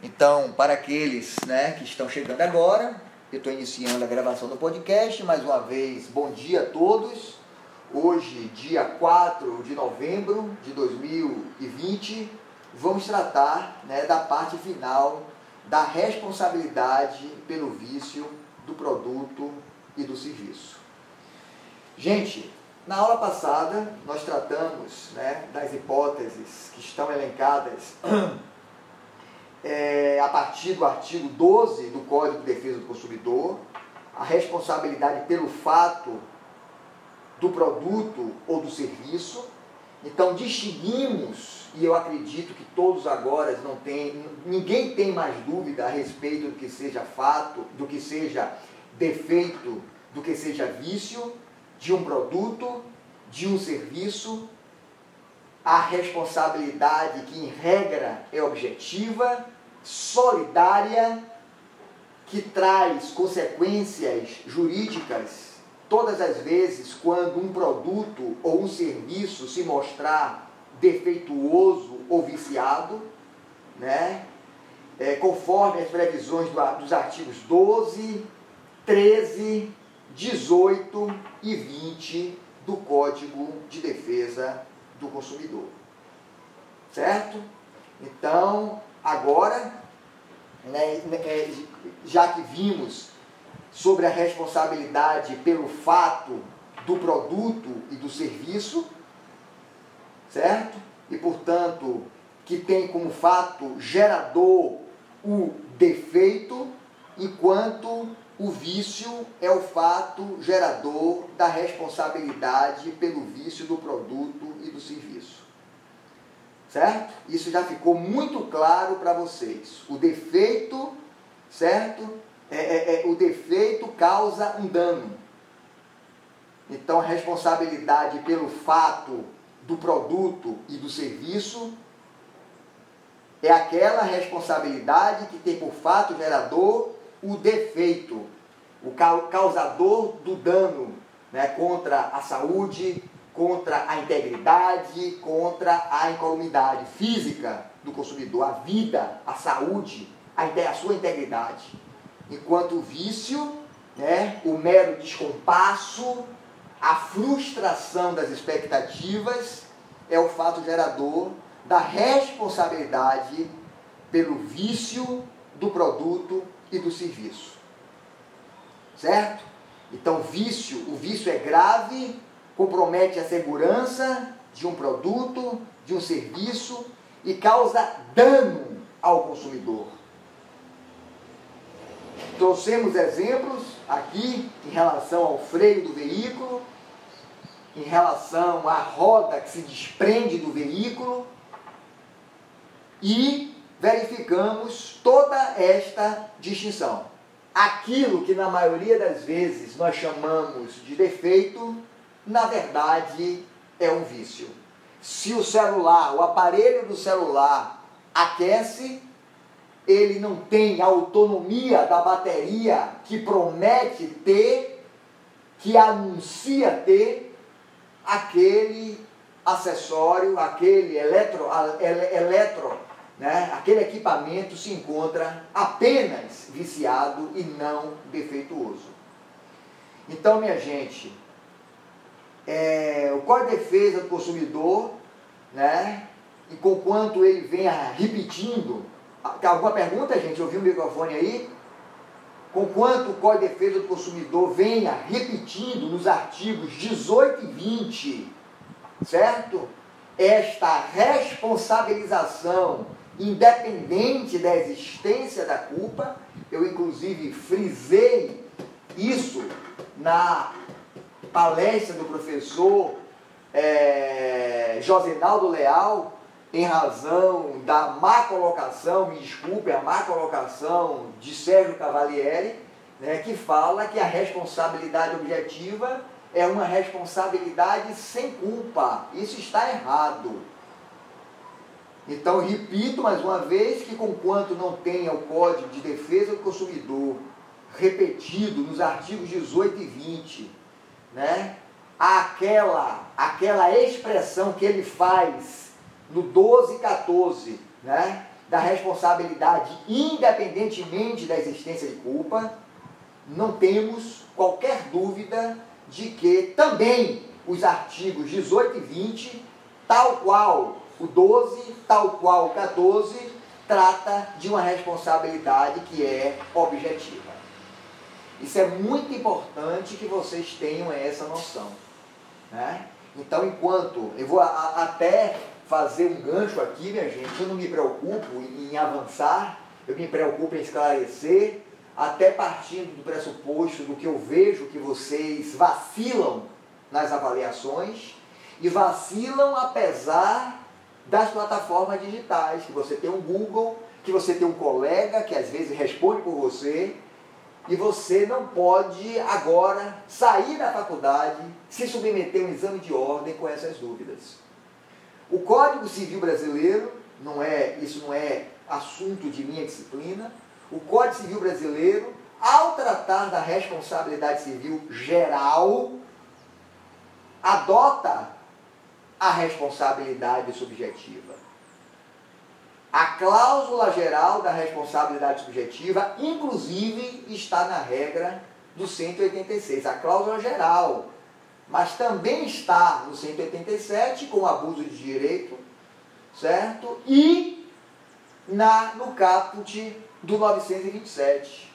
Então, para aqueles né, que estão chegando agora, eu estou iniciando a gravação do podcast. Mais uma vez, bom dia a todos. Hoje, dia 4 de novembro de 2020, vamos tratar né, da parte final da responsabilidade pelo vício do produto e do serviço. Gente, na aula passada nós tratamos né, das hipóteses que estão elencadas é, a partir do artigo 12 do Código de Defesa do Consumidor, a responsabilidade pelo fato do produto ou do serviço. Então distinguimos, e eu acredito que todos agora não têm, ninguém tem mais dúvida a respeito do que seja fato, do que seja defeito, do que seja vício de um produto, de um serviço a responsabilidade que, em regra, é objetiva, solidária, que traz consequências jurídicas todas as vezes quando um produto ou um serviço se mostrar defeituoso ou viciado, né? É, conforme as previsões do, dos artigos 12, 13, 18 e 20 do Código de Defesa do consumidor. Certo? Então, agora, né, é, já que vimos sobre a responsabilidade pelo fato do produto e do serviço, certo? E, portanto, que tem como fato gerador o defeito, enquanto o vício é o fato gerador da responsabilidade pelo vício do produto e do serviço. Certo? Isso já ficou muito claro para vocês. O defeito, certo? É, é, é, o defeito causa um dano. Então, a responsabilidade pelo fato do produto e do serviço é aquela responsabilidade que tem por fato gerador o defeito, o causador do dano né, contra a saúde, contra a integridade, contra a incolumidade física do consumidor, a vida, a saúde, a, a sua integridade. Enquanto o vício, né, o mero descompasso, a frustração das expectativas é o fato gerador da responsabilidade pelo vício do produto e do serviço. Certo? Então, vício, o vício é grave, compromete a segurança de um produto, de um serviço e causa dano ao consumidor. Trouxemos exemplos aqui em relação ao freio do veículo, em relação à roda que se desprende do veículo e verificamos toda esta distinção. Aquilo que na maioria das vezes nós chamamos de defeito, na verdade é um vício. Se o celular, o aparelho do celular aquece, ele não tem a autonomia da bateria que promete ter, que anuncia ter aquele acessório, aquele eletro, eletro né, aquele equipamento se encontra apenas viciado e não defeituoso. Então, minha gente, é, o Código de Defesa do Consumidor, né, e conquanto ele venha repetindo, tem alguma pergunta, gente? Ouviu o microfone aí? Conquanto o Código de Defesa do Consumidor venha repetindo nos artigos 18 e 20, certo? Esta responsabilização independente da existência da culpa. Eu, inclusive, frisei isso na palestra do professor é, Josenaldo Leal, em razão da má colocação, me desculpe, a má colocação de Sérgio Cavalieri, né, que fala que a responsabilidade objetiva é uma responsabilidade sem culpa. Isso está errado. Então, repito mais uma vez que, conquanto não tenha o Código de Defesa do Consumidor repetido nos artigos 18 e 20, né, aquela, aquela expressão que ele faz no 12 e 14, né, da responsabilidade independentemente da existência de culpa, não temos qualquer dúvida de que também os artigos 18 e 20, tal qual o 12, tal qual o 14, trata de uma responsabilidade que é objetiva. Isso é muito importante que vocês tenham essa noção. Né? Então, enquanto eu vou a, a, até fazer um gancho aqui, minha gente, eu não me preocupo em, em avançar, eu me preocupo em esclarecer, até partindo do pressuposto do que eu vejo que vocês vacilam nas avaliações e vacilam apesar das plataformas digitais, que você tem um Google, que você tem um colega que às vezes responde por você, e você não pode agora sair da faculdade, se submeter a um exame de ordem com essas dúvidas. O Código Civil Brasileiro, não é, isso não é assunto de minha disciplina, o Código Civil Brasileiro, ao tratar da responsabilidade civil geral, adota a responsabilidade subjetiva. A cláusula geral da responsabilidade subjetiva, inclusive, está na regra do 186, a cláusula geral. Mas também está no 187, com abuso de direito, certo? E na, no caput do 927.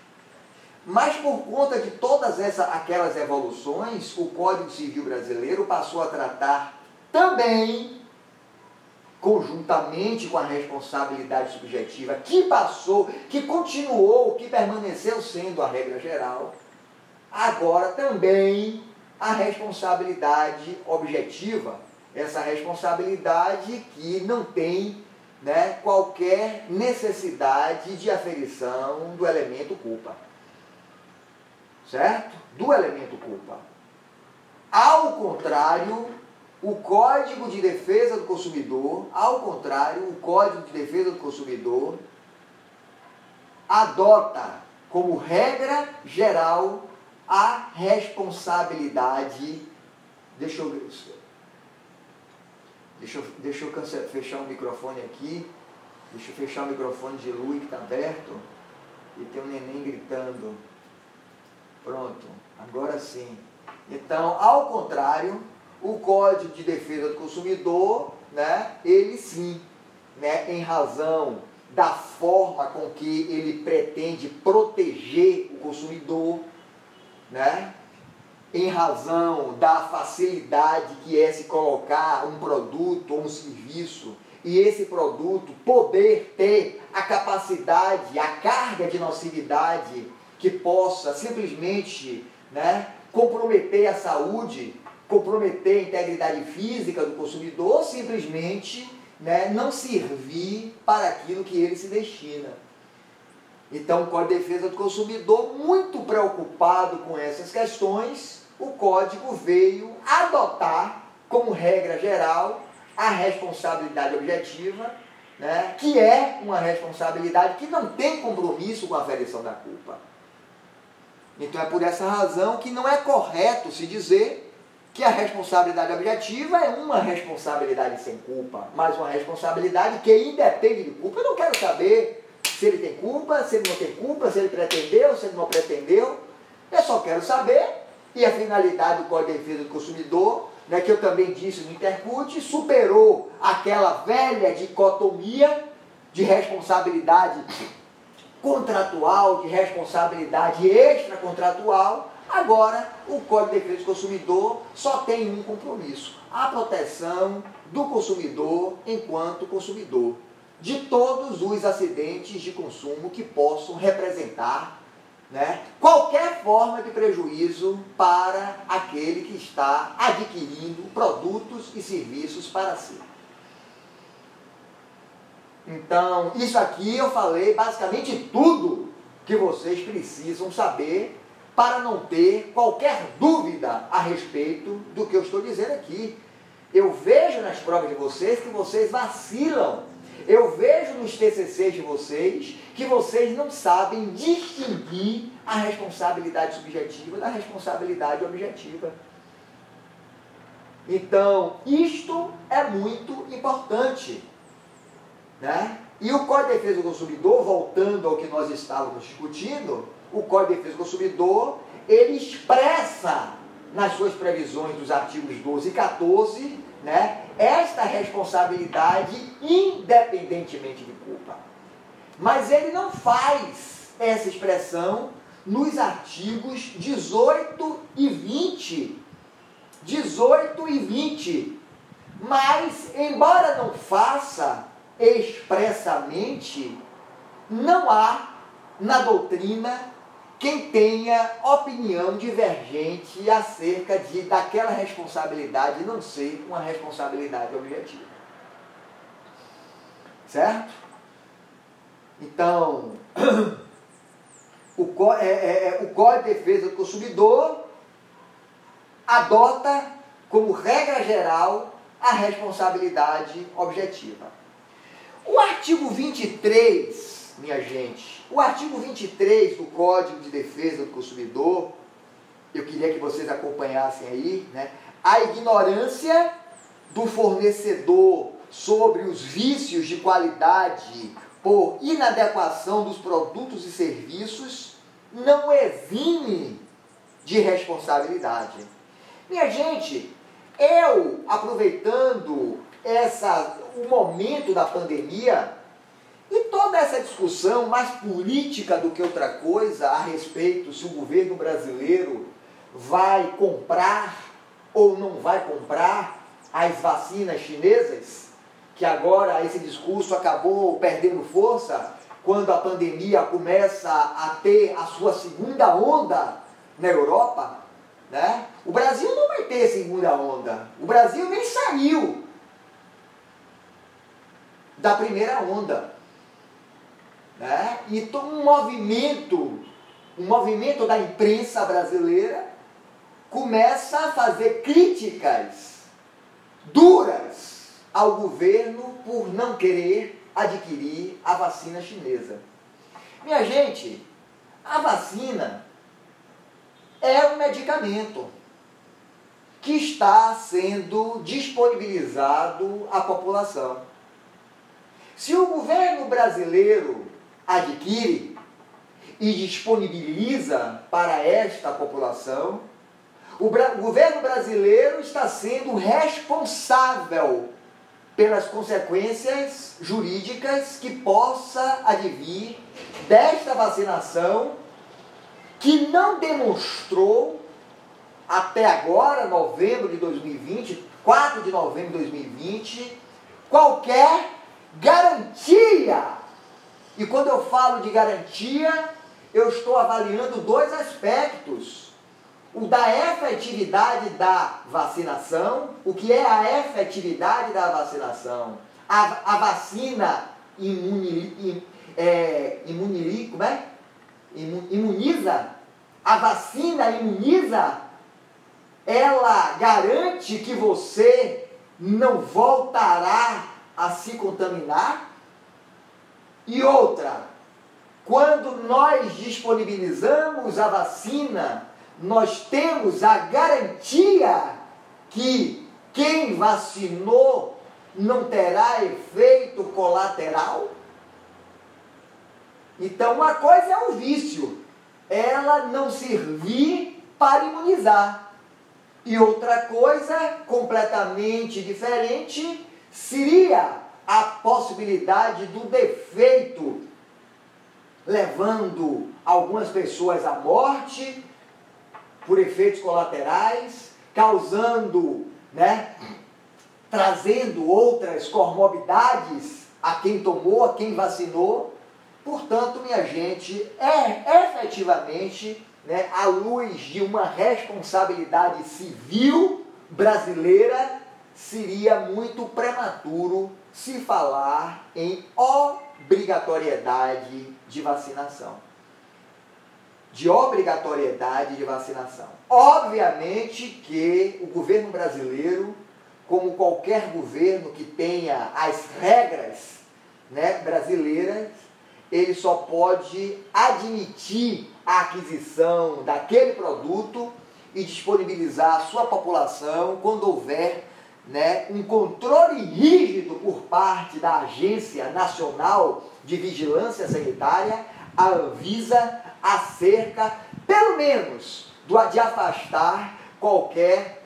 Mas por conta de todas essas, aquelas evoluções, o Código Civil Brasileiro passou a tratar também conjuntamente com a responsabilidade subjetiva, que passou, que continuou, que permaneceu sendo a regra geral, agora também a responsabilidade objetiva, essa responsabilidade que não tem né, qualquer necessidade de aferição do elemento culpa. Certo? Do elemento culpa. Ao contrário o Código de Defesa do Consumidor, ao contrário, o Código de Defesa do Consumidor adota como regra geral a responsabilidade. Deixa eu. Deixa eu, deixa eu fechar o microfone aqui. Deixa eu fechar o microfone de Lu que está aberto. E tem um neném gritando. Pronto, agora sim. Então, ao contrário, o Código de Defesa do Consumidor, né, ele sim, né, em razão da forma com que ele pretende proteger o consumidor, né, em razão da facilidade que é se colocar um produto ou um serviço e esse produto poder ter a capacidade, a carga de nocividade que possa simplesmente né, comprometer a saúde comprometer a integridade física do consumidor simplesmente né, não servir para aquilo que ele se destina. Então, o Código de Defesa do Consumidor, muito preocupado com essas questões, o Código veio adotar como regra geral a responsabilidade objetiva, né, que é uma responsabilidade que não tem compromisso com a aferição da culpa. Então é por essa razão que não é correto se dizer que a responsabilidade objetiva é uma responsabilidade sem culpa, mas uma responsabilidade que independe de culpa. Eu não quero saber se ele tem culpa, se ele não tem culpa, se ele pretendeu, se ele não pretendeu. Eu só quero saber, e a finalidade do Código de Defesa do Consumidor, né, que eu também disse no Intercut, superou aquela velha dicotomia de responsabilidade contratual, de responsabilidade extracontratual, Agora, o Código de Defesa do Consumidor só tem um compromisso: a proteção do consumidor enquanto consumidor, de todos os acidentes de consumo que possam representar né, qualquer forma de prejuízo para aquele que está adquirindo produtos e serviços para si. Então, isso aqui eu falei basicamente tudo que vocês precisam saber para não ter qualquer dúvida a respeito do que eu estou dizendo aqui. Eu vejo nas provas de vocês que vocês vacilam. Eu vejo nos TCCs de vocês que vocês não sabem distinguir a responsabilidade subjetiva da responsabilidade objetiva. Então, isto é muito importante. Né? E o Código de Defesa do Consumidor, voltando ao que nós estávamos discutindo, o Código de Defesa do Consumidor, ele expressa nas suas previsões dos artigos 12 e 14, né, esta responsabilidade independentemente de culpa. Mas ele não faz essa expressão nos artigos 18 e 20. 18 e 20. Mas, embora não faça expressamente, não há na doutrina quem tenha opinião divergente acerca de daquela responsabilidade não ser uma responsabilidade objetiva. Certo? Então, o, é, é, é, o Código de Defesa do Consumidor adota como regra geral a responsabilidade objetiva. O artigo 23, minha gente, o artigo 23 do Código de Defesa do Consumidor, eu queria que vocês acompanhassem aí, né? A ignorância do fornecedor sobre os vícios de qualidade por inadequação dos produtos e serviços não exime de responsabilidade. Minha gente, eu aproveitando essa, o momento da pandemia e toda essa discussão mais política do que outra coisa a respeito se o governo brasileiro vai comprar ou não vai comprar as vacinas chinesas, que agora esse discurso acabou perdendo força quando a pandemia começa a ter a sua segunda onda na Europa, né? O Brasil não vai ter segunda onda. O Brasil nem saiu da primeira onda. Né? E um movimento, um movimento da imprensa brasileira começa a fazer críticas duras ao governo por não querer adquirir a vacina chinesa. Minha gente, a vacina é um medicamento que está sendo disponibilizado à população. Se o governo brasileiro adquire e disponibiliza para esta população, o, governo brasileiro está sendo responsável pelas consequências jurídicas que possa advir desta vacinação que não demonstrou até agora, novembro de 2020, 4 de novembro de 2020, qualquer garantia. E quando eu falo de garantia, eu estou avaliando dois aspectos o da efetividade da vacinação. O que é a efetividade da vacinação? A, a vacina imuni, é, como é? imuniza? A vacina imuniza? Ela garante que você não voltará a se contaminar? E outra, quando nós disponibilizamos a vacina nós temos a garantia que quem vacinou não terá efeito colateral? Então, uma coisa é o vício, ela não servir para imunizar. E outra coisa completamente diferente seria a possibilidade do defeito, levando algumas pessoas à morte, por efeitos colaterais, causando, né, trazendo outras comorbidades a quem tomou, a quem vacinou. Portanto, minha gente, é efetivamente, né, à luz de uma responsabilidade civil brasileira, seria muito prematuro se falar em obrigatoriedade de vacinação de obrigatoriedade de vacinação. Obviamente que o governo brasileiro, como qualquer governo que tenha as regras né, brasileiras, ele só pode admitir a aquisição daquele produto e disponibilizar à sua população quando houver né, um controle rígido por parte da Agência Nacional de Vigilância Sanitária, a Anvisa, acerca, pelo menos, do, de afastar qualquer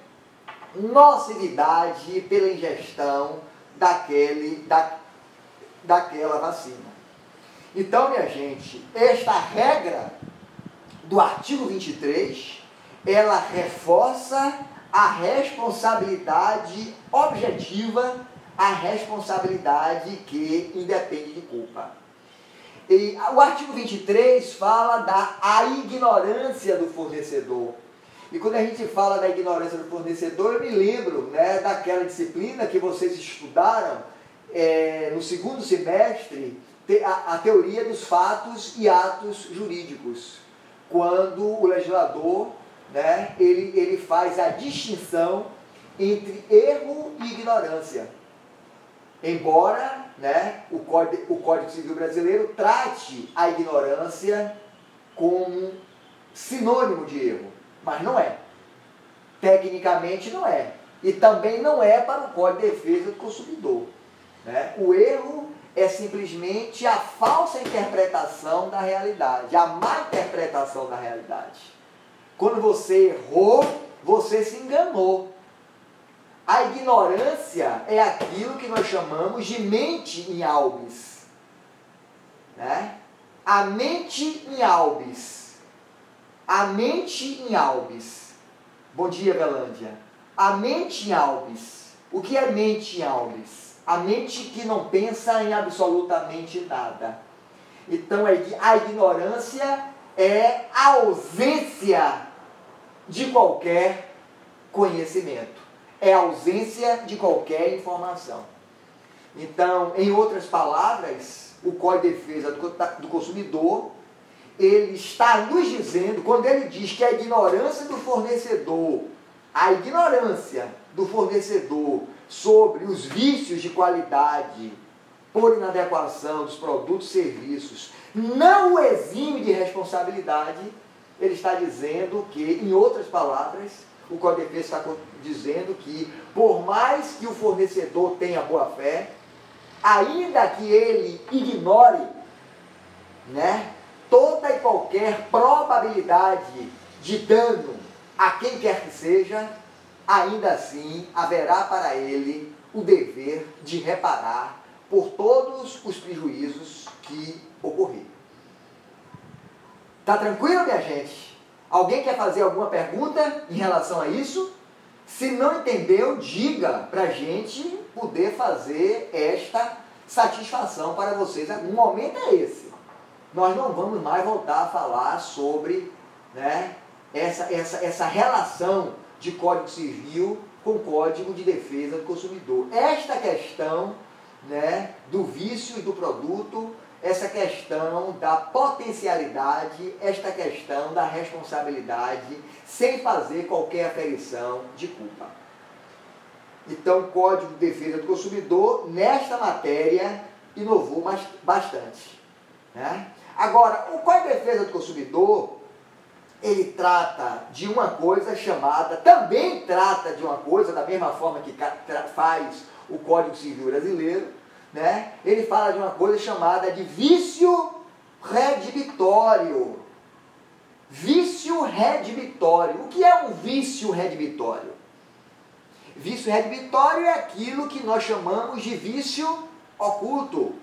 nocividade pela ingestão daquele, da, daquela vacina. Então, minha gente, esta regra do artigo 23, ela reforça a responsabilidade objetiva, a responsabilidade que independe de culpa. E o artigo 23 fala da a ignorância do fornecedor. E quando a gente fala da ignorância do fornecedor, eu me lembro né, daquela disciplina que vocês estudaram é, no segundo semestre, a, a teoria dos fatos e atos jurídicos. Quando o legislador né, ele, ele faz a distinção entre erro e ignorância. Embora né, o, Código, o Código Civil Brasileiro trate a ignorância como sinônimo de erro, mas não é. Tecnicamente não é. E também não é para o Código de Defesa do Consumidor. Né? O erro é simplesmente a falsa interpretação da realidade, a má interpretação da realidade. Quando você errou, você se enganou. A ignorância é aquilo que nós chamamos de mente em albis. Né? A mente em albis. A mente em. Bom dia, Belândia. A mente em albis. O que é mente em albis? A mente que não pensa em absolutamente nada. Então, a ignorância é a ausência de qualquer conhecimento é ausência de qualquer informação. Então, em outras palavras, o Código de Defesa do Consumidor, ele está nos dizendo, quando ele diz que a ignorância do fornecedor, a ignorância do fornecedor sobre os vícios de qualidade por inadequação dos produtos e serviços não o exime de responsabilidade, ele está dizendo que, em outras palavras, o Código de está dizendo que, por mais que o fornecedor tenha boa fé, ainda que ele ignore né, toda e qualquer probabilidade de dano a quem quer que seja, ainda assim haverá para ele o dever de reparar por todos os prejuízos que ocorreram. Tá tranquilo, minha gente? Alguém quer fazer alguma pergunta em relação a isso? Se não entendeu, diga para a gente poder fazer esta satisfação para vocês. O momento é esse. Nós não vamos mais voltar a falar sobre né, essa, essa, essa relação de Código Civil com Código de Defesa do Consumidor. Esta questão né, do vício e do produto essa questão da potencialidade, esta questão da responsabilidade, sem fazer qualquer aferição de culpa. Então, o Código de Defesa do Consumidor, nesta matéria, inovou bastante. Né? Agora, o Código de Defesa do Consumidor, ele trata de uma coisa chamada, também trata de uma coisa, da mesma forma que faz o Código Civil Brasileiro, né? ele fala de uma coisa chamada de vício redibitório. Vício redibitório. O que é um vício redibitório? Vício redibitório é aquilo que nós chamamos de vício oculto.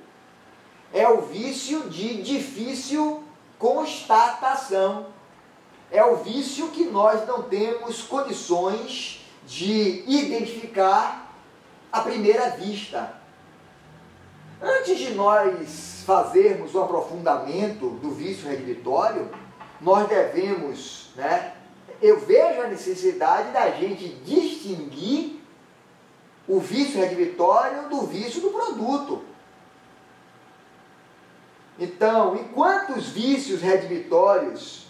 É o vício de difícil constatação. É o vício que nós não temos condições de identificar à primeira vista. Antes de nós fazermos o aprofundamento do vício redivitório, nós devemos, né? Eu vejo a necessidade da gente distinguir o vício redivitório do vício do produto. Então, enquanto os vícios redivitórios,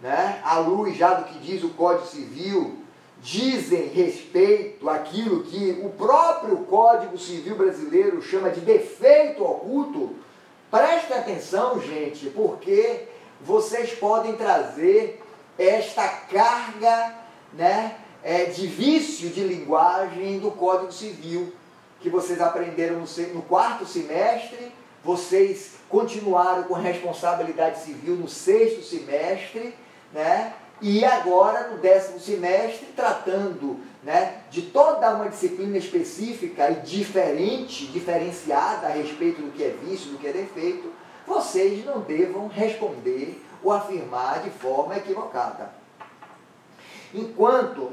né, à luz já do que diz o Código Civil, dizem respeito àquilo que o próprio Código Civil Brasileiro chama de defeito oculto, preste atenção, gente, porque vocês podem trazer esta carga né, é, de vício de linguagem do Código Civil, que vocês aprenderam no, quarto semestre, vocês continuaram com responsabilidade civil no sexto semestre, né? E agora, no décimo semestre, tratando né, de toda uma disciplina específica e diferente, diferenciada a respeito do que é vício, do que é defeito, vocês não devam responder ou afirmar de forma equivocada. Enquanto,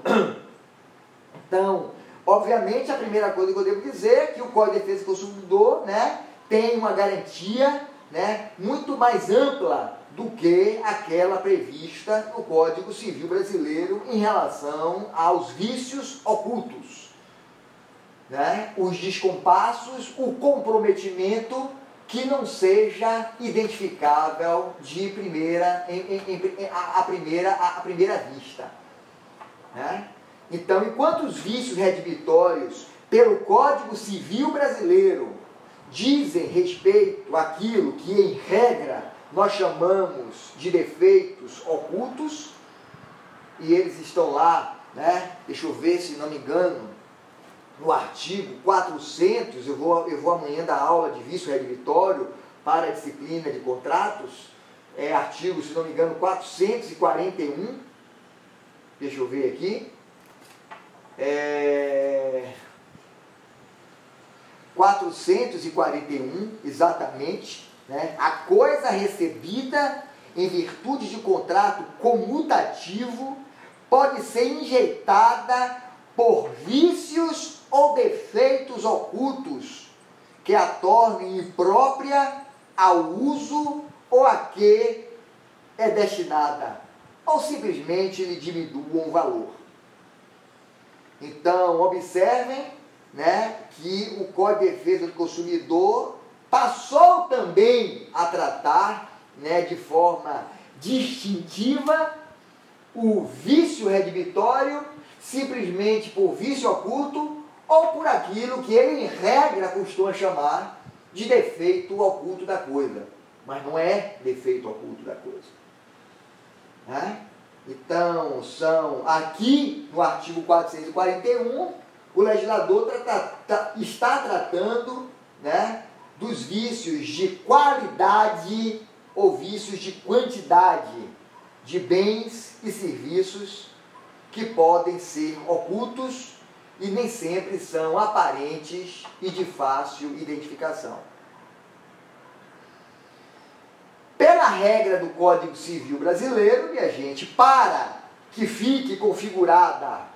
então, obviamente, a primeira coisa que eu devo dizer é que o Código de Defesa do Consumidor né, tem uma garantia né, muito mais ampla do que aquela prevista no Código Civil Brasileiro em relação aos vícios ocultos. Né? Os descompassos, o comprometimento que não seja identificável de primeira, em, em, em, a, a, primeira, a, a primeira vista. Né? Então, enquanto os vícios redibitórios pelo Código Civil Brasileiro dizem respeito àquilo que, em regra, nós chamamos de defeitos ocultos, e eles estão lá, né? deixa eu ver se não me engano, no artigo 400, eu vou, eu vou amanhã dar aula de vício redivitório para a disciplina de contratos, é artigo, se não me engano, 441, deixa eu ver aqui, é, 441, exatamente, né? a coisa recebida em virtude de contrato comutativo pode ser injetada por vícios ou defeitos ocultos que a tornem imprópria ao uso ou a que é destinada, ou simplesmente lhe diminuam o valor. Então, observem né, que o Código de Defesa do Consumidor passou também a tratar né, de forma distintiva o vício redivitório simplesmente por vício oculto ou por aquilo que ele, em regra, costuma chamar de defeito oculto da coisa. Mas não é defeito oculto da coisa. Né? Então, são aqui no artigo 441 o legislador tra, está tratando né, dos vícios de qualidade ou vícios de quantidade de bens e serviços que podem ser ocultos e nem sempre são aparentes e de fácil identificação. Pela regra do Código Civil Brasileiro, minha gente, para que fique configurada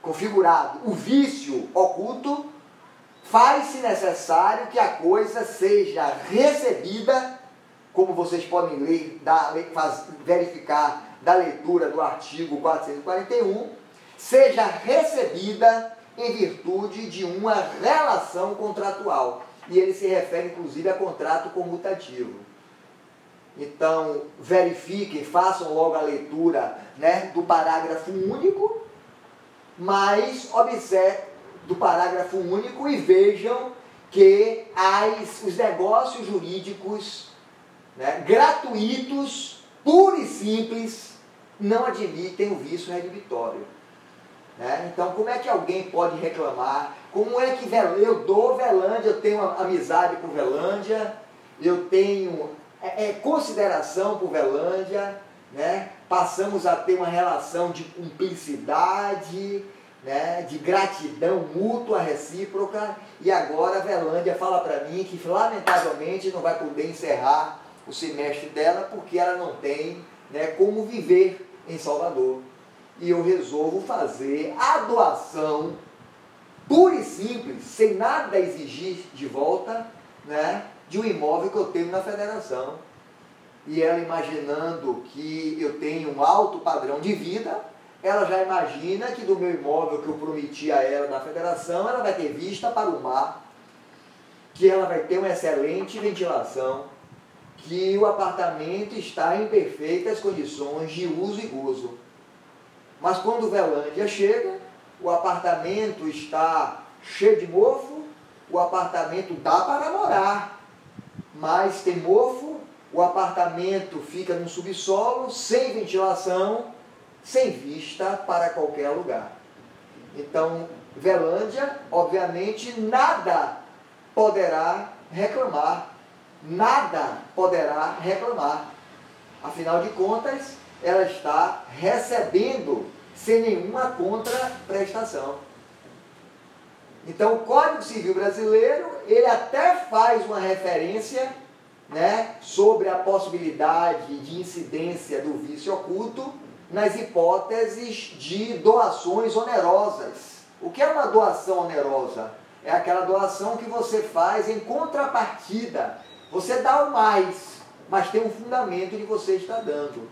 configurado o vício oculto, faz-se necessário que a coisa seja recebida, como vocês podem ler, da, faz, verificar da leitura do artigo 441, seja recebida em virtude de uma relação contratual. E ele se refere, inclusive, a contrato comutativo. Então, verifiquem, façam logo a leitura né, do parágrafo único mas observe do parágrafo único e vejam que as, os negócios jurídicos né, gratuitos, puros e simples, não admitem o vício redivitório. Né? Então, como é que alguém pode reclamar? Como é que eu dou Velândia, eu tenho amizade com Velândia, eu tenho é, é, consideração por Velândia, né? passamos a ter uma relação de cumplicidade, né? de gratidão mútua, recíproca, e agora a Velândia fala para mim que lamentavelmente não vai poder encerrar o semestre dela porque ela não tem né, como viver em Salvador. E eu resolvo fazer a doação pura e simples, sem nada exigir de volta, né, de um imóvel que eu tenho na federação e ela imaginando que eu tenho um alto padrão de vida, ela já imagina que do meu imóvel que eu prometi a ela na federação, ela vai ter vista para o mar, que ela vai ter uma excelente ventilação, que o apartamento está em perfeitas condições de uso e gozo. Mas quando o Velândia chega, o apartamento está cheio de mofo, o apartamento dá para morar, mas tem mofo, o apartamento fica no subsolo, sem ventilação, sem vista para qualquer lugar. Então, Velândia, obviamente, nada poderá reclamar. Nada poderá reclamar. Afinal de contas, ela está recebendo sem nenhuma contraprestação. Então, o Código Civil Brasileiro, ele até faz uma referência né, sobre a possibilidade de incidência do vício oculto nas hipóteses de doações onerosas. O que é uma doação onerosa? É aquela doação que você faz em contrapartida. Você dá o mais, mas tem um fundamento de você estar dando.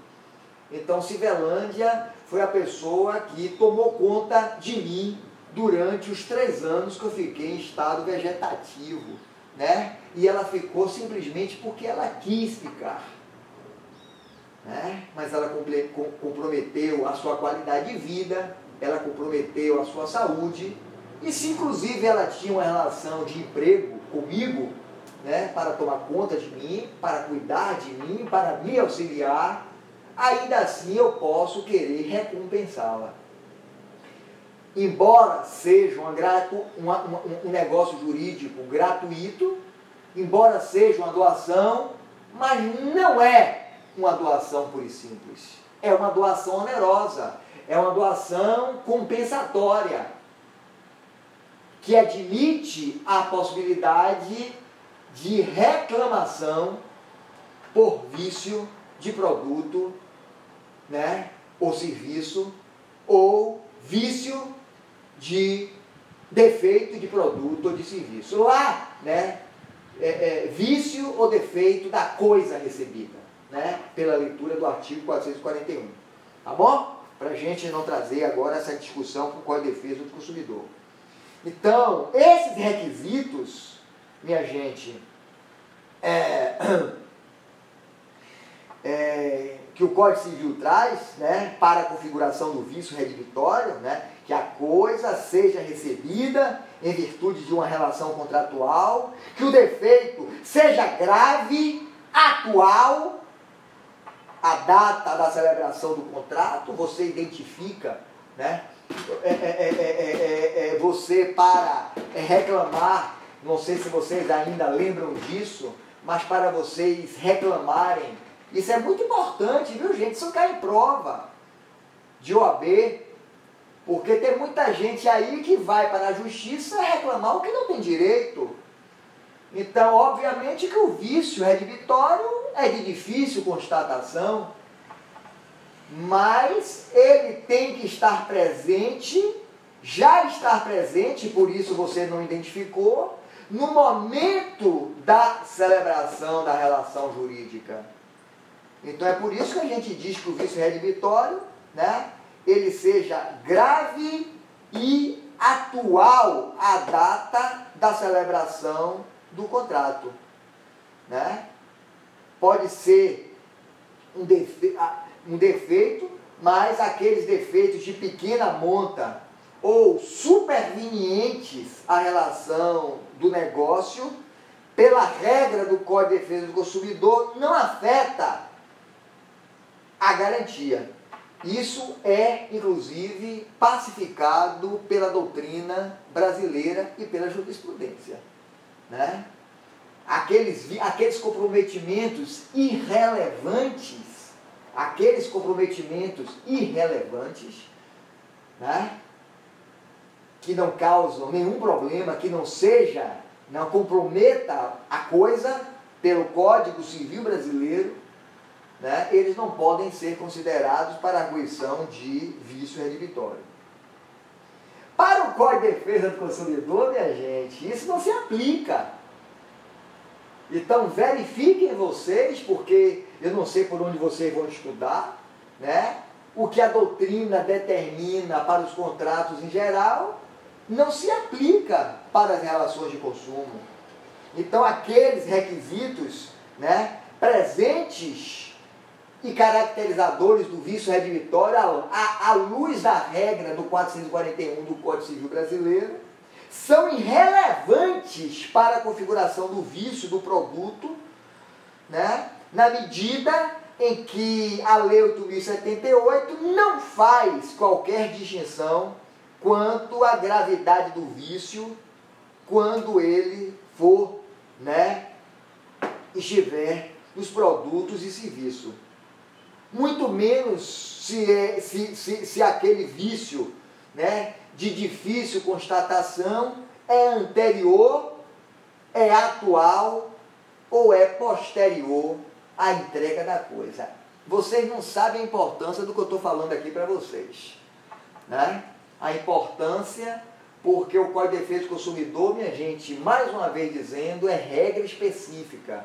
Então, Civelândia foi a pessoa que tomou conta de mim durante os três anos que eu fiquei em estado vegetativo, né? E ela ficou simplesmente porque ela quis ficar, né? Mas ela comprometeu a sua qualidade de vida, ela comprometeu a sua saúde, e se inclusive ela tinha uma relação de emprego comigo, né? Para tomar conta de mim, para cuidar de mim, para me auxiliar, ainda assim eu posso querer recompensá-la. Embora seja uma, uma, uma, um negócio jurídico gratuito, embora seja uma doação, mas não é uma doação pura e simples. É uma doação onerosa, é uma doação compensatória, que admite a possibilidade de reclamação por vício de produto né, ou serviço, ou vício de defeito de produto ou de serviço. Lá, né, é, é, vício ou defeito da coisa recebida, né, pela leitura do artigo 441. Tá bom? Para a gente não trazer agora essa discussão com qual é a defesa do consumidor. Então, esses requisitos, minha gente, é, é, que o Código Civil traz né, para a configuração do vício redivitório, né, que a coisa seja recebida em virtude de uma relação contratual, que o defeito seja grave, atual, a data da celebração do contrato, você identifica, né? É, é, é, você para reclamar, não sei se vocês ainda lembram disso, mas para vocês reclamarem isso é muito importante, viu, gente? Isso cai em prova de OAB, porque tem muita gente aí que vai para a justiça reclamar o que não tem direito. Então, obviamente que o vício redivitório é de difícil constatação, mas ele tem que estar presente, já estar presente, por isso você não identificou, no momento da celebração da relação jurídica. Então é por isso que a gente diz que o vício redivitório, né, ele seja grave e atual à data da celebração do contrato. Né? Pode ser um, defe um defeito, mas aqueles defeitos de pequena monta ou supervenientes à relação do negócio, pela regra do Código de Defesa do Consumidor, não afeta a garantia. Isso é, inclusive, pacificado pela doutrina brasileira e pela jurisprudência. Né? Aqueles, aqueles comprometimentos irrelevantes, aqueles comprometimentos irrelevantes, né? que não causam nenhum problema, que não seja, não comprometa a coisa pelo Código Civil Brasileiro, né, eles não podem ser considerados para arguição de vício redivitório. Para o Código de Defesa do Consumidor, minha gente, isso não se aplica. Então verifiquem vocês, porque eu não sei por onde vocês vão estudar, né? O que a doutrina determina para os contratos em geral não se aplica para as relações de consumo. Então aqueles requisitos, né, presentes e caracterizadores do vício redivitório à, à luz da regra do 441 do Código Civil Brasileiro são irrelevantes para a configuração do vício do produto, né? na medida em que a Lei 8.078 não faz qualquer distinção quanto à gravidade do vício quando ele for, né, estiver nos produtos e serviços. Muito menos se, é, se, se, se aquele vício né, de difícil constatação é anterior, é atual ou é posterior à entrega da coisa. Vocês não sabem a importância do que eu estou falando aqui para vocês. Né? A importância, porque o Código de Defesa do Consumidor, minha gente, mais uma vez dizendo, é regra específica.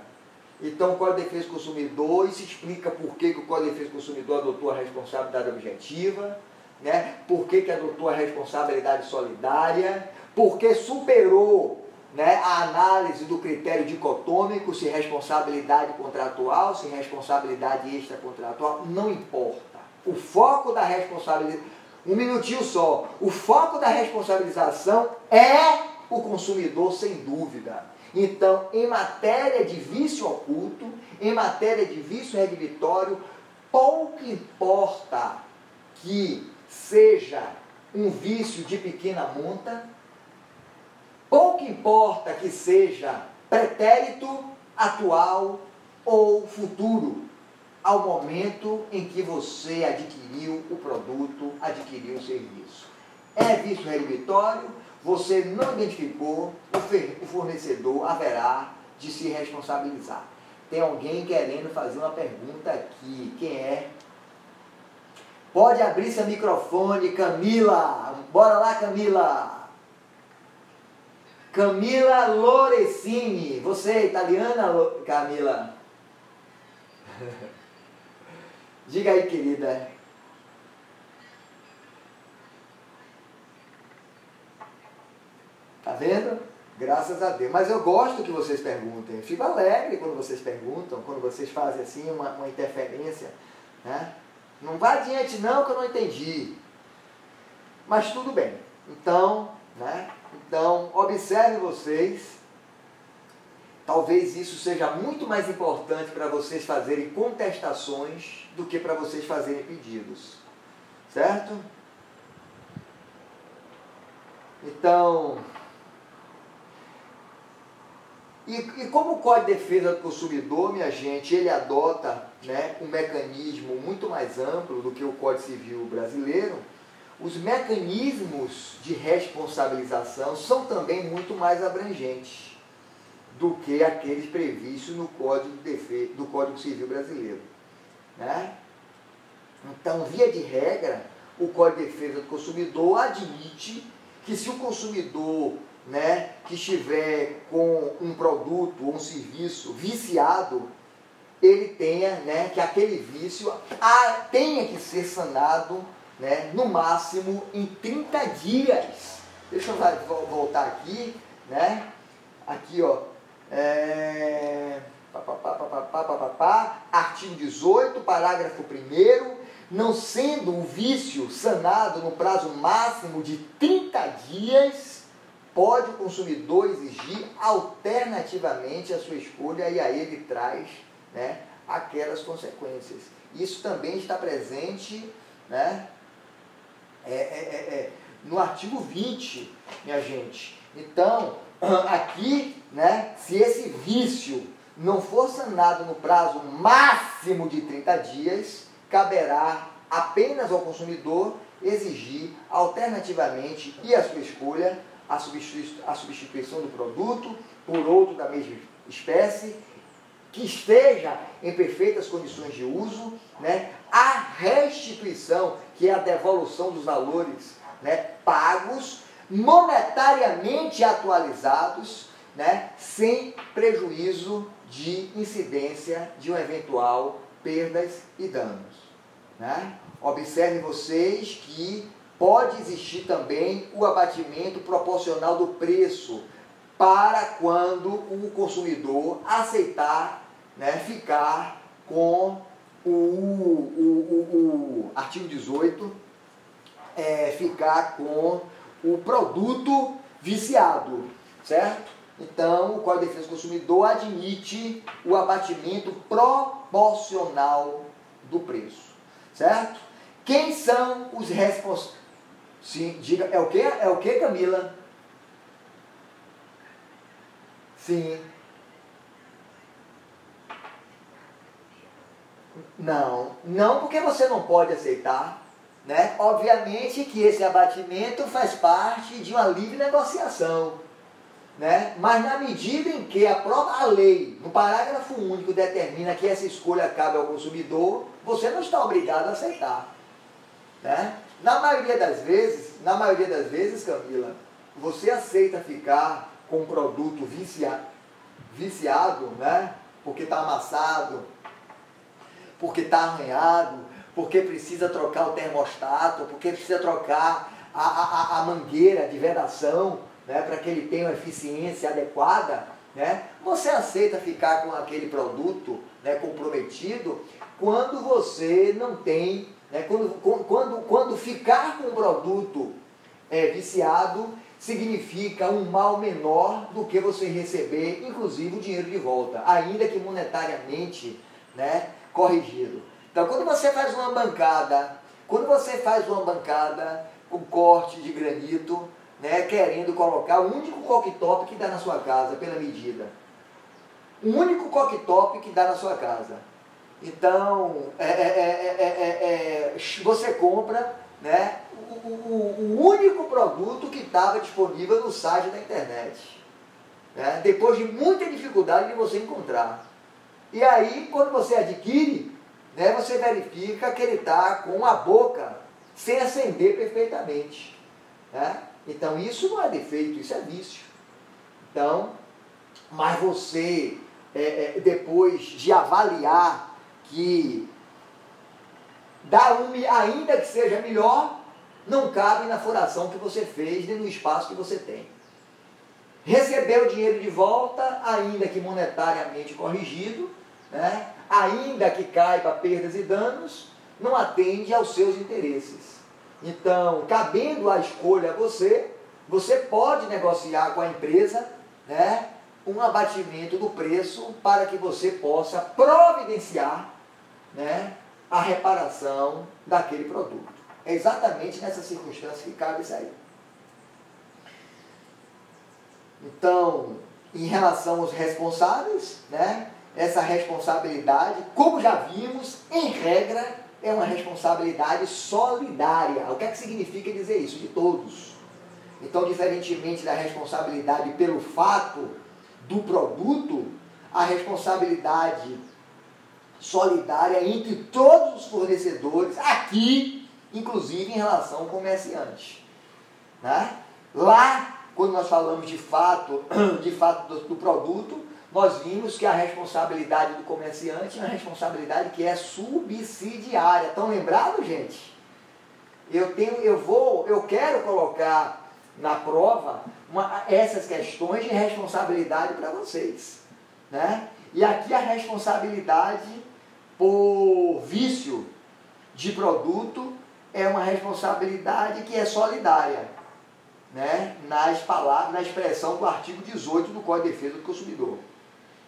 Então, o Código de Defesa do Consumidor, isso explica por que, que o Código de Defesa do Consumidor adotou a responsabilidade objetiva, né? por que, que adotou a responsabilidade solidária, porque superou né, a análise do critério dicotômico, se responsabilidade contratual, se responsabilidade extracontratual, não importa. O foco da responsabilidade, um minutinho só, o foco da responsabilização é o consumidor, sem dúvida. Então, em matéria de vício oculto, em matéria de vício redivitório, pouco importa que seja um vício de pequena monta, Pouco importa que seja pretérito, atual ou futuro, ao momento em que você adquiriu o produto, adquiriu o serviço. É vício redivitório, você não identificou, o fornecedor haverá de se responsabilizar. Tem alguém querendo fazer uma pergunta aqui. Quem é? Pode abrir seu microfone, Camila. Bora lá, Camila. Camila Lorecini. Você italiana, Camila? Diga aí, querida. Tá vendo? Graças a Deus. Mas eu gosto que vocês perguntem. Eu fico alegre quando vocês perguntam, quando vocês fazem assim uma, uma interferência. Né? Não vá adiante não que eu não entendi. Mas tudo bem. Então, né? Então, observe vocês. Talvez isso seja muito mais importante para vocês fazerem contestações do que para vocês fazerem pedidos. Certo? Então, e, e, como o Código de Defesa do Consumidor, minha gente, ele adota né, um mecanismo muito mais amplo do que o Código Civil brasileiro, os mecanismos de responsabilização são também muito mais abrangentes do que aqueles previstos no Código, de Defesa, do Código Civil Brasileiro. Né? Então, via de regra, o Código de Defesa do Consumidor admite que se o consumidor né, que estiver com um produto ou um serviço viciado, ele tenha, né, que aquele vício a, tenha que ser sanado né, no máximo em 30 dias. Deixa eu voltar aqui, né? Aqui, ó. É, pá, pá, pá, artigo 18, parágrafo 1 não sendo o vício sanado no prazo máximo de 30 dias, pode o consumidor exigir alternativamente a sua escolha e aí ele traz né, aquelas consequências. Isso também está presente né, é, é, é, é, no artigo 20, minha gente. Então, aqui, né, se esse vício não for sanado no prazo máximo de 30 dias, caberá apenas ao consumidor exigir alternativamente e a sua escolha a substituição do produto por outro da mesma espécie que esteja em perfeitas condições de uso, né, a restituição, que é a devolução dos valores né, pagos, monetariamente atualizados, né, sem prejuízo de incidência de um eventual perdas e danos. Né? Observem vocês que pode existir também o abatimento proporcional do preço para quando o consumidor aceitar né, ficar com o, o, o, o artigo 18, é, ficar com o produto viciado, certo? Então, o Código de Defesa do Consumidor admite o abatimento proporcional do preço, certo? Quem são os responsáveis? Sim, diga, é o que? É o que, Camila? Sim. Não, não porque você não pode aceitar, né? Obviamente que esse abatimento faz parte de uma livre negociação, né? Mas na medida em que a própria lei, no parágrafo único, determina que essa escolha cabe ao consumidor, você não está obrigado a aceitar, né? Na maioria das vezes, na maioria das vezes, Camila, você aceita ficar com um produto viciado, né? Porque está amassado, porque está arranhado, porque precisa trocar o termostato, porque precisa trocar a, a, a mangueira de vedação, né? Para que ele tenha uma eficiência adequada, né? Você aceita ficar com aquele produto né, comprometido quando você não tem né? Quando, quando, quando ficar com um produto é, viciado, significa um mal menor do que você receber, inclusive, o dinheiro de volta, ainda que monetariamente né, corrigido. Então, quando você faz uma bancada, quando você faz uma bancada com corte de granito, né, querendo colocar o único coquetop que dá na sua casa, pela medida. O único coquetop que dá na sua casa. Então, é, é, é, você compra né, o, o, o, único produto que estava disponível no site da internet. Né, depois de muita dificuldade de você encontrar. E aí, quando você adquire, né, você verifica que ele está com a boca sem acender perfeitamente. Né? Então, isso não é defeito, isso é vício. Então, mas você, depois de avaliar que dar um, ainda que seja melhor, não cabe na furação que você fez nem no espaço que você tem. Receber o dinheiro de volta, ainda que monetariamente corrigido, né? ainda que caiba perdas e danos, não atende aos seus interesses. Então, cabendo a escolha a você, você pode negociar com a empresa né, um abatimento do preço para que você possa providenciar né, a reparação daquele produto. É exatamente nessa circunstância que cabe isso aí. Então, em relação aos responsáveis, né, essa responsabilidade, como já vimos, em regra, é uma responsabilidade solidária. O que é que significa dizer isso? De todos. Então, diferentemente da responsabilidade pelo fato do produto, a responsabilidade solidária entre todos os fornecedores, aqui, inclusive em relação ao comerciante. Né? Lá, quando nós falamos de fato, de fato do, do produto, nós vimos que a responsabilidade do comerciante é uma responsabilidade que é subsidiária. Estão lembrados, gente? Eu tenho, eu vou, eu quero colocar na prova uma, essas questões de responsabilidade para vocês, né? E aqui a responsabilidade por vício de produto é uma responsabilidade que é solidária, né? nas palavras, na expressão do artigo 18 do Código de Defesa do Consumidor.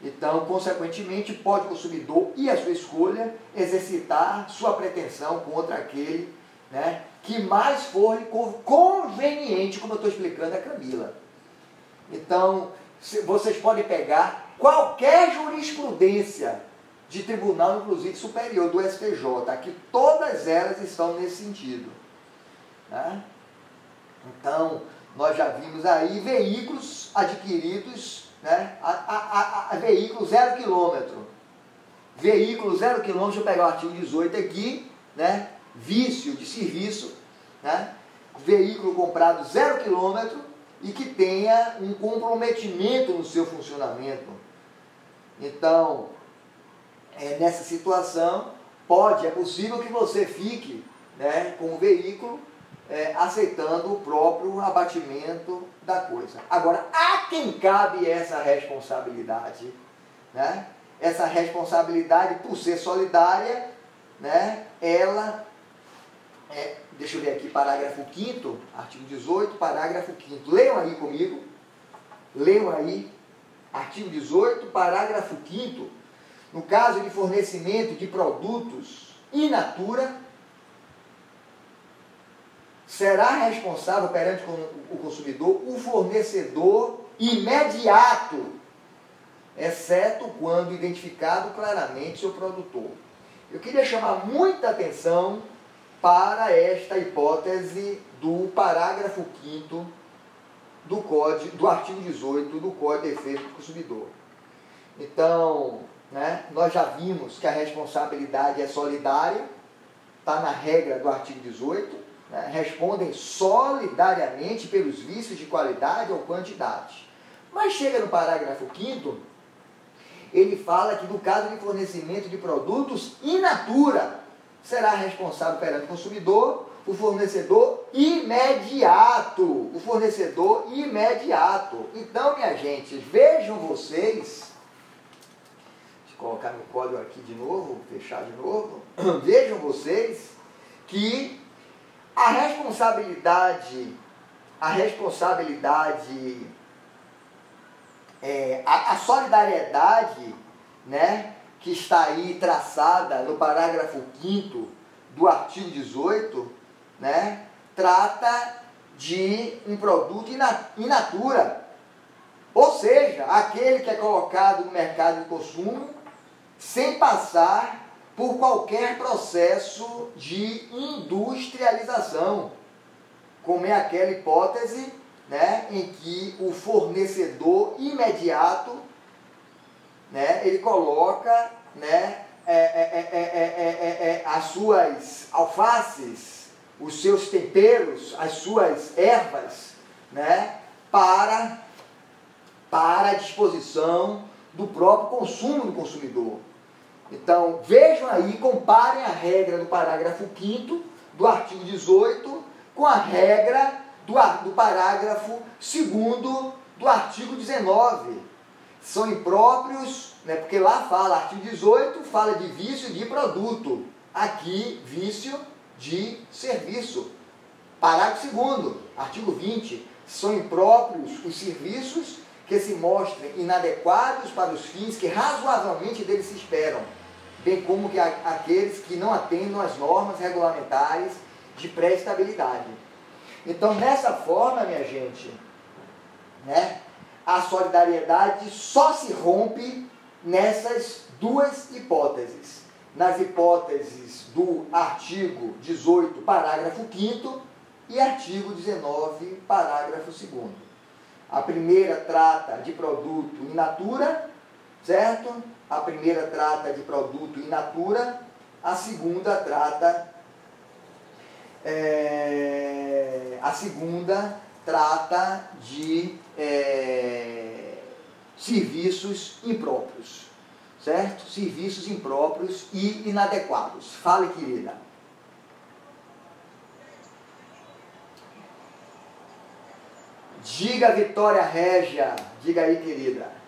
Então, consequentemente, pode o consumidor e a sua escolha exercitar sua pretensão contra aquele né, que mais for conveniente, como eu estou explicando a Camila. Então, vocês podem pegar qualquer jurisprudência de tribunal, inclusive superior, do STJ. Aqui todas elas estão nesse sentido. Né? Então, nós já vimos aí veículos adquiridos, né? a, a, a, veículo zero quilômetro. Veículo zero quilômetro, deixa eu pegar o artigo 18 aqui, né? vício de serviço, né? veículo comprado zero quilômetro e que tenha um comprometimento no seu funcionamento. Então, é, nessa situação, pode, é possível que você fique né, com o veículo é, aceitando o próprio abatimento da coisa. Agora, a quem cabe essa responsabilidade? Né? Essa responsabilidade, por ser solidária, né, ela é, deixa eu ver aqui, parágrafo 5 artigo 18, parágrafo 5 Leiam aí comigo. Leiam aí, artigo 18, parágrafo 5 no caso de fornecimento de produtos in natura, será responsável perante o consumidor o fornecedor imediato, exceto quando identificado claramente seu produtor. Eu queria chamar muita atenção para esta hipótese do parágrafo 5 do código, do artigo 18 do Código de Defesa do Consumidor. Então, né, nós já vimos que a responsabilidade é solidária, está na regra do artigo 18, né, respondem solidariamente pelos vícios de qualidade ou quantidade. Mas chega no parágrafo 5 ele fala que no caso de fornecimento de produtos in natura, será responsável perante o consumidor o fornecedor imediato. O fornecedor imediato. Então, minha gente, vejam vocês. Deixa eu colocar meu código aqui de novo, fechar de novo. Vejam vocês que a responsabilidade, a responsabilidade, é, a, a solidariedade, né, que está aí traçada no parágrafo 5 do artigo 18, né, trata de um produto in natura. Ou seja, aquele que é colocado no mercado de consumo sem passar por qualquer processo de industrialização, como é aquela hipótese né, em que o fornecedor imediato né, ele coloca né, é, é, é, as suas alfaces, os seus temperos, as suas ervas, né, para, para a disposição do próprio consumo do consumidor. Então, vejam aí, comparem a regra do parágrafo 5 do artigo 18 com a regra do, do parágrafo 2 do artigo 19. São impróprios, né, porque lá fala, artigo 18 fala de vício de produto. Aqui, vício de serviço. Parágrafo 2 artigo 20. São impróprios os serviços que se mostrem inadequados para os fins que razoavelmente deles se esperam bem como que aqueles que não atendam às normas regulamentares de pré-estabilidade. Então, dessa forma, minha gente, né, a solidariedade só se rompe nessas duas hipóteses. Nas hipóteses do artigo 18, parágrafo 5 e artigo 19, parágrafo 2 A primeira trata de produto in natura, certo? A primeira trata de produto in natura, a segunda trata é, a segunda trata de é, serviços impróprios, certo? Serviços impróprios e inadequados. Fale, querida. Diga Vitória Régia, diga aí, querida.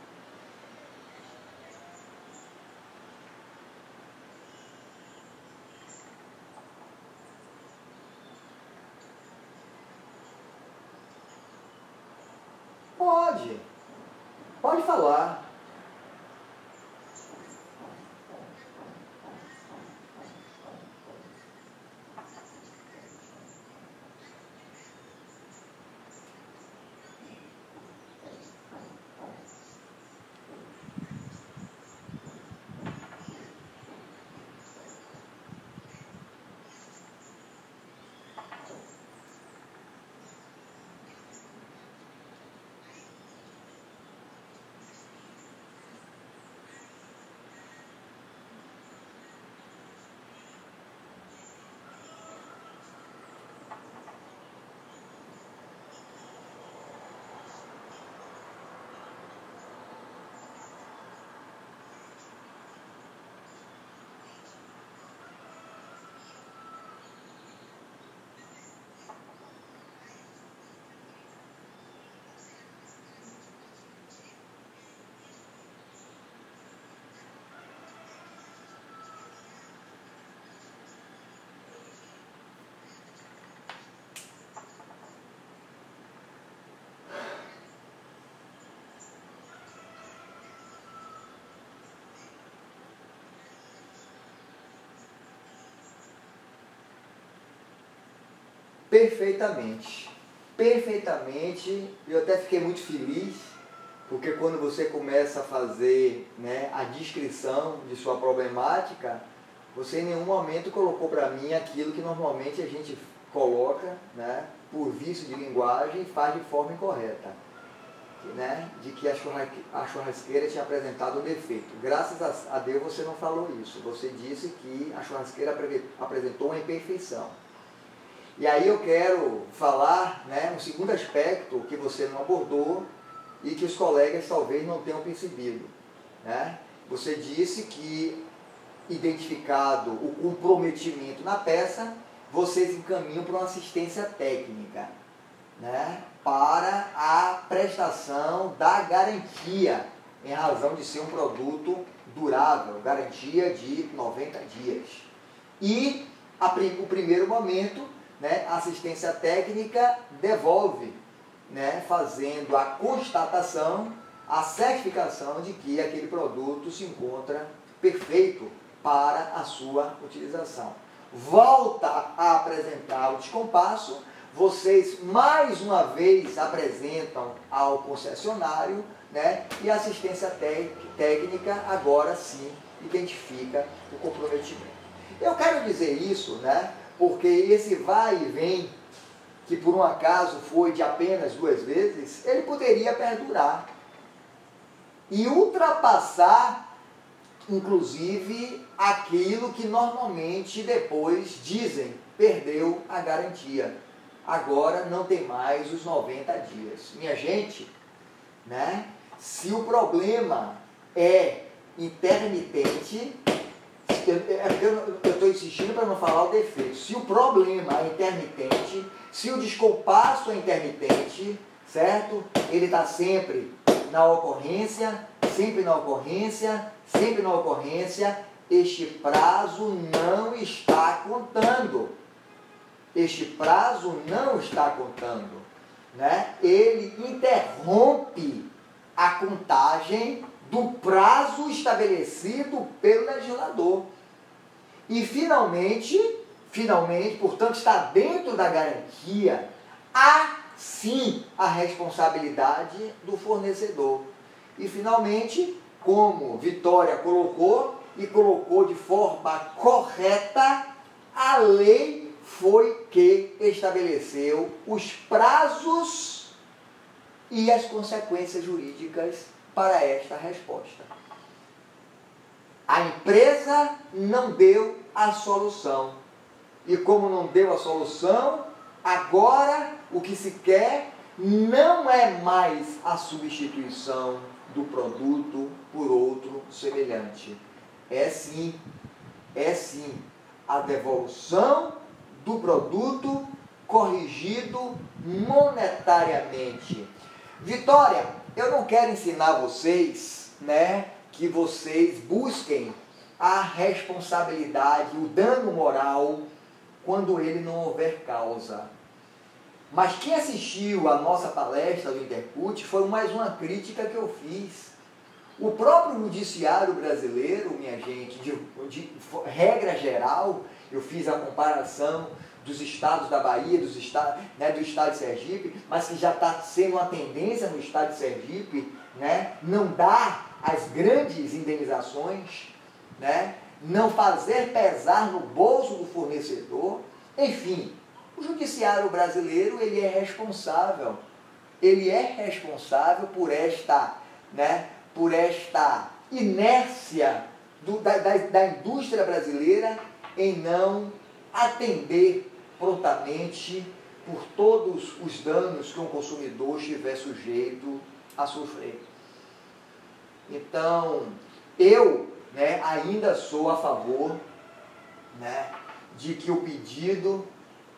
Perfeitamente. Perfeitamente. Eu até fiquei muito feliz, porque quando você começa a fazer né, a descrição de sua problemática, você em nenhum momento colocou para mim aquilo que normalmente a gente coloca, né, por vício de linguagem, e faz de forma incorreta. Né, de que a churrasqueira tinha apresentado um defeito. Graças a Deus você não falou isso. Você disse que a churrasqueira apresentou uma imperfeição. E aí eu quero falar né, um segundo aspecto que você não abordou e que os colegas talvez não tenham percebido. Né? Você disse que, identificado o comprometimento na peça, vocês encaminham para uma assistência técnica né, para a prestação da garantia, em razão de ser um produto durável, garantia de 90 dias. E a, o primeiro momento, né, assistência técnica devolve, né, fazendo a constatação, a certificação de que aquele produto se encontra perfeito para a sua utilização volta a apresentar o descompasso, vocês mais uma vez apresentam ao concessionário, né? E a assistência técnica agora sim identifica o comprometimento. Eu quero dizer isso, né? Porque esse vai e vem, que por um acaso foi de apenas duas vezes, ele poderia perdurar e ultrapassar inclusive aquilo que normalmente depois dizem perdeu a garantia. Agora não tem mais os 90 dias. Minha gente, né? Se o problema é intermitente, eu estou insistindo para não falar o defeito. Se o problema é intermitente, se o descompasso é intermitente, certo? Ele está sempre na ocorrência, sempre na ocorrência, sempre na ocorrência, este prazo não está contando. Este prazo não está contando. Né? Ele interrompe a contagem do prazo estabelecido pelo legislador. E finalmente, finalmente, portanto, está dentro da garantia, há sim a responsabilidade do fornecedor. E finalmente, como Vitória colocou, e colocou de forma correta, a lei foi que estabeleceu os prazos e as consequências jurídicas para esta resposta. A empresa não deu a solução. E como não deu a solução, agora o que se quer não é mais a substituição do produto por outro semelhante. É sim, é sim a devolução do produto corrigido monetariamente. Vitória, eu não quero ensinar vocês, né, que vocês busquem a responsabilidade, o dano moral quando ele não houver causa. Mas quem assistiu à nossa palestra do Intercut foi mais uma crítica que eu fiz. O próprio judiciário brasileiro, minha gente, de, de regra geral, eu fiz a comparação dos estados da Bahia, dos estados, né, do estado de Sergipe, mas que já está sendo uma tendência no estado de Sergipe, né, não dar as grandes indenizações, né, não fazer pesar no bolso do fornecedor, enfim, o judiciário brasileiro ele é responsável, ele é responsável por esta, né, por esta inércia do, da, da, da indústria brasileira em não atender prontamente por todos os danos que um consumidor estiver sujeito a sofrer. Então, eu né, ainda sou a favor né, de que o pedido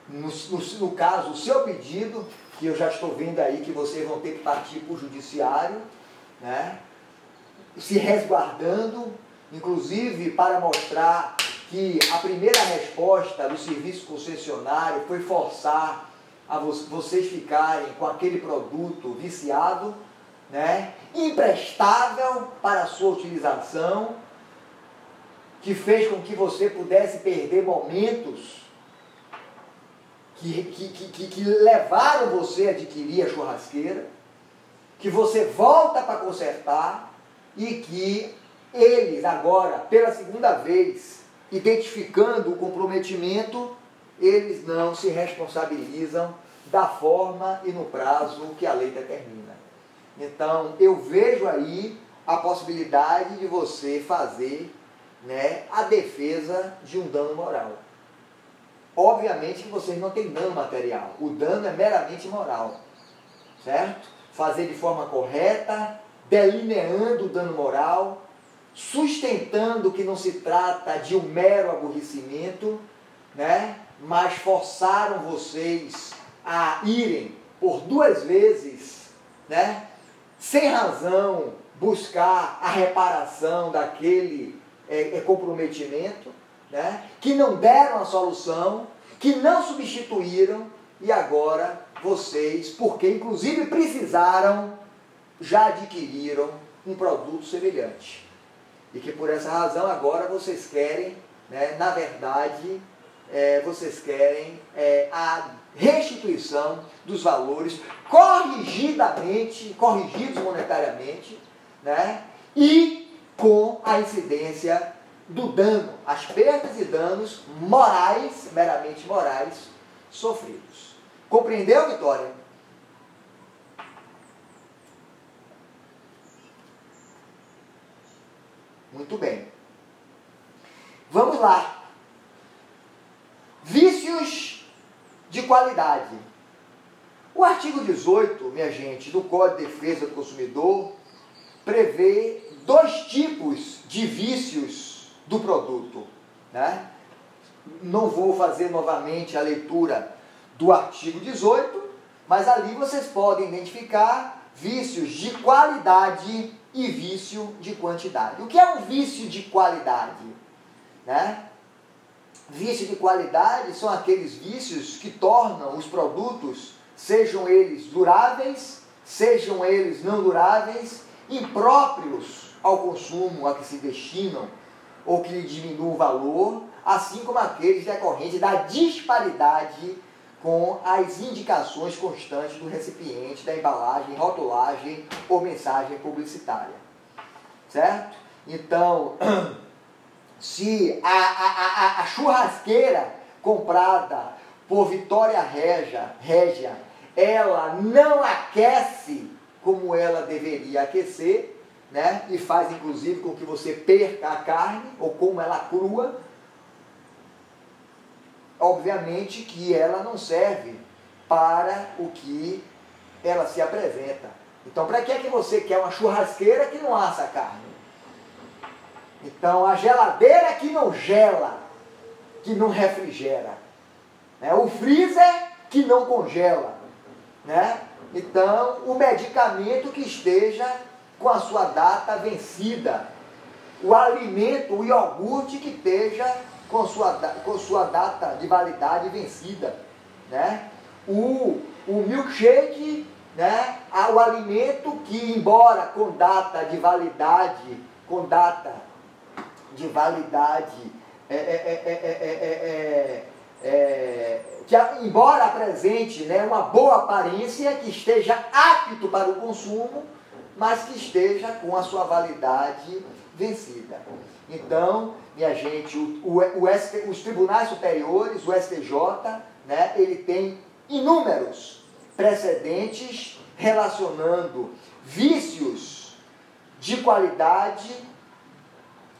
no, no, no, caso, o seu pedido, que eu já estou vendo aí que vocês vão ter que partir para o judiciário, né? se resguardando, inclusive para mostrar que a primeira resposta do serviço concessionário foi forçar a vocês ficarem com aquele produto viciado, né? imprestável para a sua utilização, que fez com que você pudesse perder momentos que, que, que, que levaram você a adquirir a churrasqueira, que você volta para consertar e que eles agora, pela segunda vez, identificando o comprometimento, eles não se responsabilizam da forma e no prazo que a lei determina. Então, eu vejo aí a possibilidade de você fazer né, a defesa de um dano moral. Obviamente que vocês não têm dano material, o dano é meramente moral, certo? Fazer de forma correta, delineando o dano moral, sustentando que não se trata de um mero aborrecimento, né? mas forçaram vocês a irem por duas vezes, né? sem razão, buscar a reparação daquele é, é, comprometimento, né? que não deram a solução, que não substituíram e agora vocês, porque inclusive precisaram, já adquiriram um produto semelhante. E que por essa razão agora vocês querem, né, na verdade, é, vocês querem é, a restituição dos valores corrigidamente, corrigidos monetariamente, né, e com a incidência do dano, as perdas e danos morais, meramente morais, sofridos. Compreendeu, Vitória? Muito bem. Vamos lá. Vícios de qualidade. O artigo 18, minha gente, do Código de Defesa do Consumidor prevê dois tipos de vícios do produto. Né? Não vou fazer novamente a leitura do artigo 18, mas ali vocês podem identificar vícios de qualidade e vício de quantidade. O que é um vício de qualidade? Né? Vício de qualidade são aqueles vícios que tornam os produtos, sejam eles duráveis, sejam eles não duráveis, impróprios ao consumo a que se destinam ou que lhe o valor, assim como aqueles decorrentes da disparidade com as indicações constantes do recipiente, da embalagem, rotulagem ou mensagem publicitária. Certo? Então, se a, a, a, a churrasqueira comprada por Vitória Regia, Regia, ela não aquece como ela deveria aquecer, né? E faz inclusive com que você perca a carne ou como ela crua. Obviamente que ela não serve para o que ela se apresenta. Então, para que é que você quer uma churrasqueira que não assa carne? Então, a geladeira que não gela, que não refrigera. Né? O freezer que não congela. Né? Então, o medicamento que esteja com a sua data vencida. O alimento, o iogurte que esteja com sua, com sua data de validade vencida. Né? O, o milkshake, né? o alimento que, embora com data de validade, com data de validade, é, é, é, que embora apresente né, uma boa aparência, que esteja apto para o consumo, mas que esteja com a sua validade vencida. Então, minha gente, o, o, o os tribunais superiores, o STJ, né, ele tem inúmeros precedentes relacionando vícios de qualidade,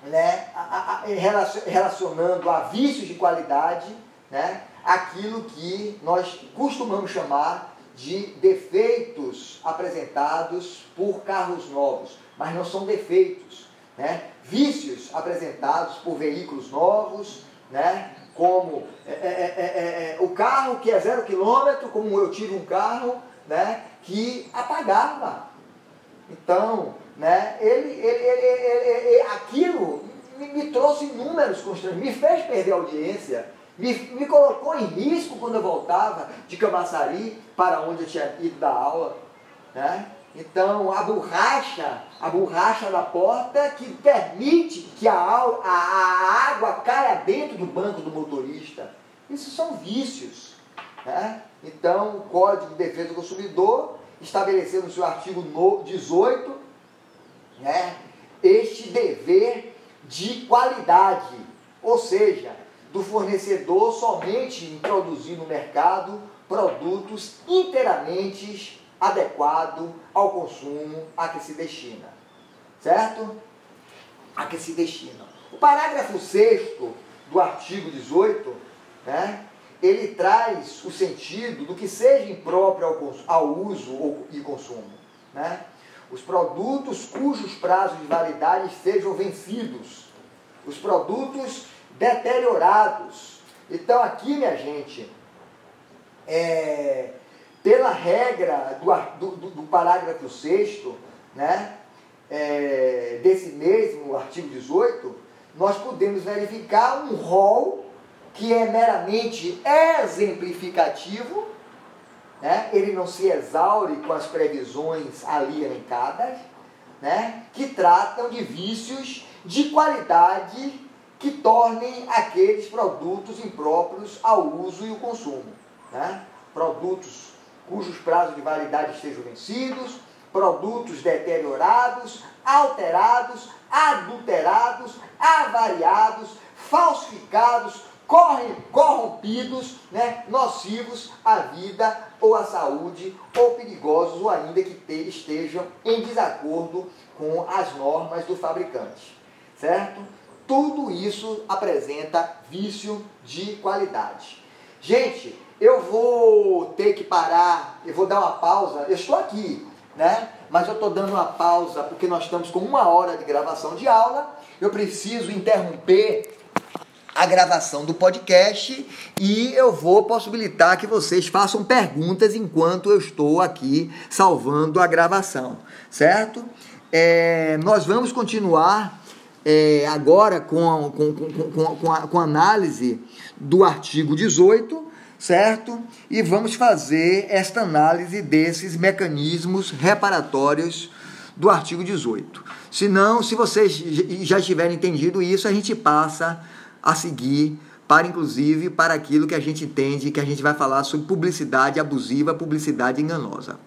né, a, a, relacionando a vícios de qualidade, né, aquilo que nós costumamos chamar de defeitos apresentados por carros novos, mas não são defeitos, né? Vícios apresentados por veículos novos, né? como é, é, é, o carro que é zero quilômetro, como eu tive um carro né? que apagava. Então, né? ele, ele, ele, ele aquilo me, me trouxe inúmeros constrangimentos, me fez perder a audiência, me, me colocou em risco quando eu voltava de Camaçari para onde eu tinha ido dar aula. Né? Então, a borracha, a borracha da porta que permite que a, a, a água caia dentro do banco do motorista. Isso são vícios. Né? Então, o Código de Defesa do Consumidor estabeleceu no seu artigo 18 né, este dever de qualidade, ou seja, do fornecedor somente introduzir no mercado produtos inteiramente adequados ao consumo a que se destina. Certo? A que se destina. O parágrafo 6 do artigo 18, né, ele traz o sentido do que seja impróprio ao, ao uso e consumo. Né? Os produtos cujos prazos de validade sejam vencidos. Os produtos deteriorados. Então aqui, minha gente, é, pela regra do, do, do parágrafo 6 né, é, desse mesmo artigo 18, nós podemos verificar um rol que é meramente exemplificativo, né? ele não se exaure com as previsões ali elencadas, né? que tratam de vícios de qualidade que tornem aqueles produtos impróprios ao uso e o consumo. Né? Produtos cujos prazos de validade estejam vencidos, produtos deteriorados, alterados, adulterados, avariados, falsificados, corrompidos, né, nocivos à vida ou à saúde, ou perigosos, ou ainda que estejam em desacordo com as normas do fabricante. Certo? Tudo isso apresenta vício de qualidade. Gente, eu vou ter que parar, eu vou dar uma pausa. Eu estou aqui, né? Mas eu estou dando uma pausa porque nós estamos com uma hora de gravação de aula. Eu preciso interromper a gravação do podcast e eu vou possibilitar que vocês façam perguntas enquanto eu estou aqui salvando a gravação, certo? É, nós vamos continuar é, agora com, com, com, com, a, com a análise do artigo 18, certo? E vamos fazer esta análise desses mecanismos reparatórios do artigo 18. Se não, se vocês já tiverem entendido isso, a gente passa a seguir para inclusive para aquilo que a gente entende que a gente vai falar sobre publicidade abusiva, publicidade enganosa.